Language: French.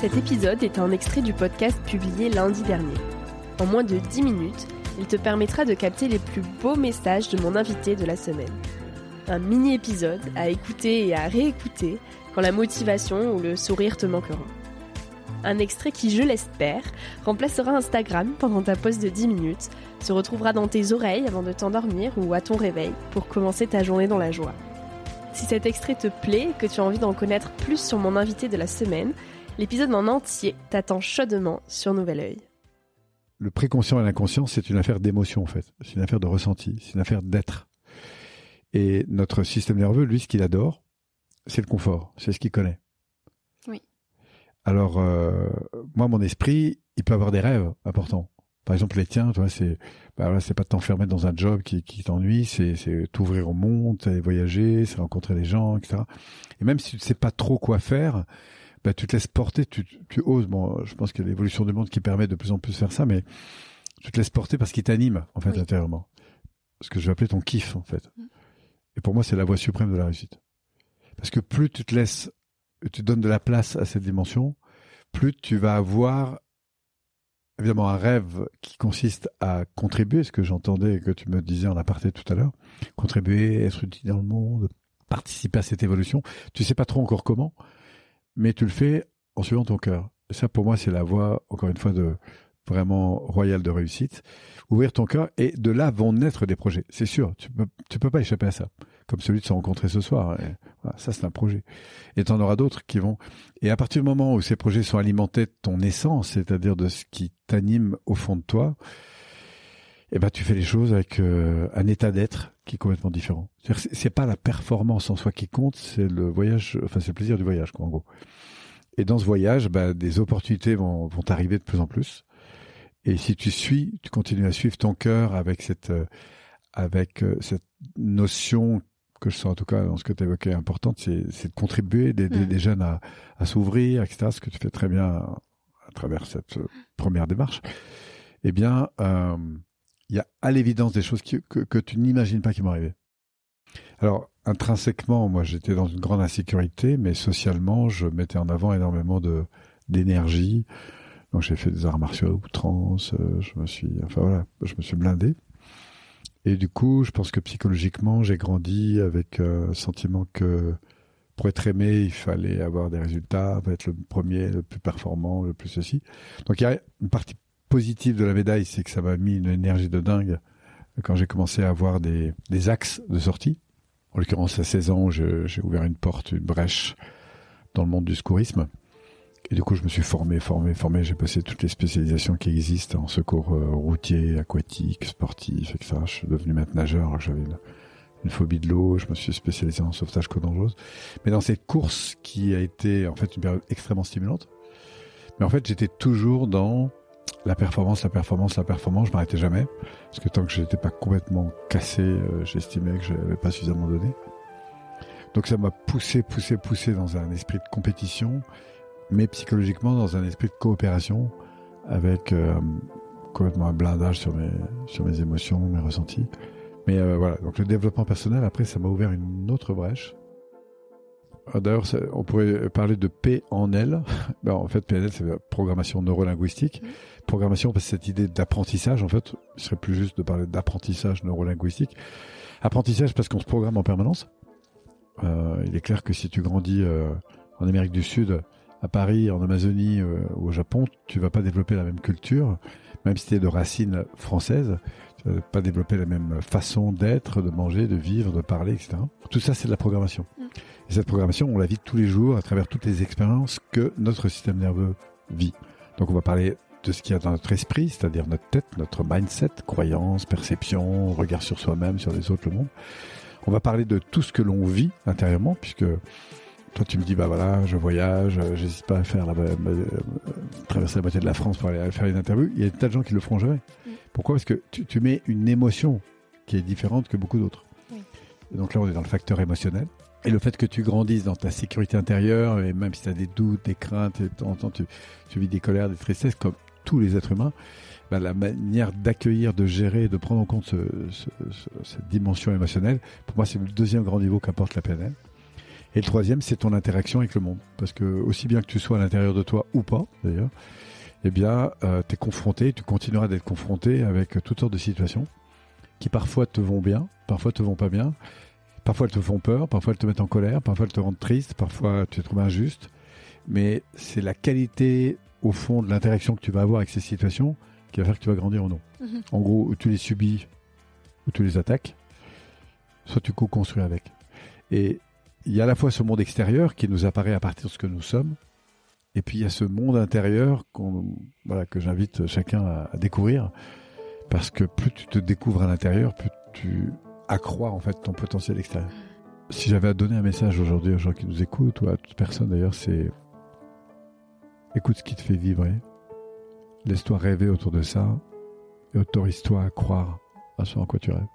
Cet épisode est un extrait du podcast publié lundi dernier. En moins de 10 minutes, il te permettra de capter les plus beaux messages de mon invité de la semaine. Un mini-épisode à écouter et à réécouter quand la motivation ou le sourire te manqueront. Un extrait qui, je l'espère, remplacera Instagram pendant ta pause de 10 minutes, se retrouvera dans tes oreilles avant de t'endormir ou à ton réveil pour commencer ta journée dans la joie. Si cet extrait te plaît et que tu as envie d'en connaître plus sur mon invité de la semaine, L'épisode en entier t'attend chaudement sur Nouvel Oeil. Le préconscient et l'inconscient, c'est une affaire d'émotion en fait. C'est une affaire de ressenti, c'est une affaire d'être. Et notre système nerveux, lui, ce qu'il adore, c'est le confort, c'est ce qu'il connaît. Oui. Alors, euh, moi, mon esprit, il peut avoir des rêves importants. Par exemple, les tiens, toi, c'est, bah c'est pas de t'enfermer dans un job qui, qui t'ennuie, c'est, t'ouvrir au monde, c'est voyager, c'est rencontrer des gens, etc. Et même si tu ne sais pas trop quoi faire, bah, tu te laisses porter, tu, tu oses. Bon, je pense qu'il y a l'évolution du monde qui permet de plus en plus de faire ça, mais tu te laisses porter parce qu'il t'anime, en fait, intérieurement. Ce que je vais appeler ton kiff, en fait. Mm. Et pour moi, c'est la voie suprême de la réussite. Parce que plus tu te laisses, tu donnes de la place à cette dimension, plus tu vas avoir évidemment un rêve qui consiste à contribuer, ce que j'entendais que tu me disais en aparté tout à l'heure, contribuer, être utile dans le monde, participer à cette évolution. Tu sais pas trop encore comment, mais tu le fais en suivant ton cœur. Ça, pour moi, c'est la voie, encore une fois, de vraiment royale de réussite. Ouvrir ton cœur et de là vont naître des projets. C'est sûr, tu peux, tu peux pas échapper à ça. Comme celui de se rencontrer ce soir. ça, c'est un projet. Et tu en auras d'autres qui vont. Et à partir du moment où ces projets sont alimentés de ton essence, c'est-à-dire de ce qui t'anime au fond de toi, eh ben, tu fais les choses avec euh, un état d'être qui est complètement différent. C'est pas la performance en soi qui compte, c'est le voyage, enfin c'est le plaisir du voyage, quoi, en gros. Et dans ce voyage, bah, des opportunités vont, vont arriver de plus en plus. Et si tu suis, tu continues à suivre ton cœur avec cette, euh, avec euh, cette notion que je sens en tout cas dans ce que tu évoquais importante, c'est, de contribuer, d'aider des jeunes à, à s'ouvrir, etc. Ce que tu fais très bien à travers cette première démarche. Eh bien, euh, il y a à l'évidence des choses que, tu n'imagines pas qui vont arriver. Alors, intrinsèquement, moi, j'étais dans une grande insécurité, mais socialement, je mettais en avant énormément de d'énergie. Donc, j'ai fait des arts martiaux à outrance. Euh, je me suis, enfin voilà, je me suis blindé. Et du coup, je pense que psychologiquement, j'ai grandi avec euh, un sentiment que pour être aimé, il fallait avoir des résultats, être le premier, le plus performant, le plus ceci. Donc il y a une partie positive de la médaille, c'est que ça m'a mis une énergie de dingue quand j'ai commencé à avoir des, des axes de sortie. En l'occurrence, à 16 ans, j'ai ouvert une porte, une brèche dans le monde du secourisme. Et du coup, je me suis formé, formé, formé. J'ai passé toutes les spécialisations qui existent en secours euh, routier, aquatique, sportif, etc. Je suis devenu maître nageur. J'avais une, une phobie de l'eau, je me suis spécialisé en sauvetage dangereuse. Mais dans cette course qui a été en fait une période extrêmement stimulante, mais en fait j'étais toujours dans la performance, la performance, la performance, je m'arrêtais jamais. Parce que tant que je n'étais pas complètement cassé, euh, j'estimais que je n'avais pas suffisamment donné. Donc ça m'a poussé, poussé, poussé dans un esprit de compétition, mais psychologiquement dans un esprit de coopération, avec euh, complètement un blindage sur mes, sur mes émotions, mes ressentis. Mais euh, voilà, donc le développement personnel, après, ça m'a ouvert une autre brèche. Ah, d'ailleurs, on pourrait parler de P en L. Ben, en fait, PNL, c'est la programmation neurolinguistique. Programmation, parce que cette idée d'apprentissage, en fait, il serait plus juste de parler d'apprentissage neurolinguistique. Apprentissage parce qu'on se programme en permanence. Euh, il est clair que si tu grandis euh, en Amérique du Sud, à Paris, en Amazonie ou au Japon, tu vas pas développer la même culture, même si tu es de racines françaises euh, pas développer la même façon d'être, de manger, de vivre, de parler, etc. Tout ça, c'est de la programmation. Et cette programmation, on la vit tous les jours à travers toutes les expériences que notre système nerveux vit. Donc on va parler de ce qu'il y a dans notre esprit, c'est-à-dire notre tête, notre mindset, croyances, perceptions, regard sur soi-même, sur les autres, le monde. On va parler de tout ce que l'on vit intérieurement, puisque toi, tu me dis, bah voilà, je voyage, euh, j'hésite pas à faire la, euh, traverser la moitié de la France pour aller faire une interview. Il y a des tas de gens qui le feront jamais. Pourquoi? Parce que tu, tu, mets une émotion qui est différente que beaucoup d'autres. Et donc là, on est dans le facteur émotionnel. Et le fait que tu grandisses dans ta sécurité intérieure, et même si tu as des doutes, des craintes, de temps en temps tu, tu vis des colères, des tristesses, comme tous les êtres humains, bah, la manière d'accueillir, de gérer, de prendre en compte ce, ce, cette dimension émotionnelle, pour moi, c'est le deuxième grand niveau qu'apporte la PNL. Et le troisième, c'est ton interaction avec le monde. Parce que aussi bien que tu sois à l'intérieur de toi ou pas, d'ailleurs, eh bien, euh, tu es confronté, tu continueras d'être confronté avec toutes sortes de situations qui parfois te vont bien, parfois te vont pas bien, parfois elles te font peur, parfois elles te mettent en colère, parfois elles te rendent triste, parfois tu te trouves injuste. Mais c'est la qualité, au fond, de l'interaction que tu vas avoir avec ces situations qui va faire que tu vas grandir ou non. Mhm. En gros, ou tu les subis, ou tu les attaques, soit tu co-construis avec. Et il y a à la fois ce monde extérieur qui nous apparaît à partir de ce que nous sommes, et puis il y a ce monde intérieur voilà, que j'invite chacun à, découvrir, parce que plus tu te découvres à l'intérieur, plus tu accrois en fait ton potentiel extérieur. Si j'avais à donner un message aujourd'hui aux gens qui nous écoutent, ou à toute personne d'ailleurs, c'est écoute ce qui te fait vibrer, laisse-toi rêver autour de ça, et autorise-toi à croire à ce en quoi tu rêves.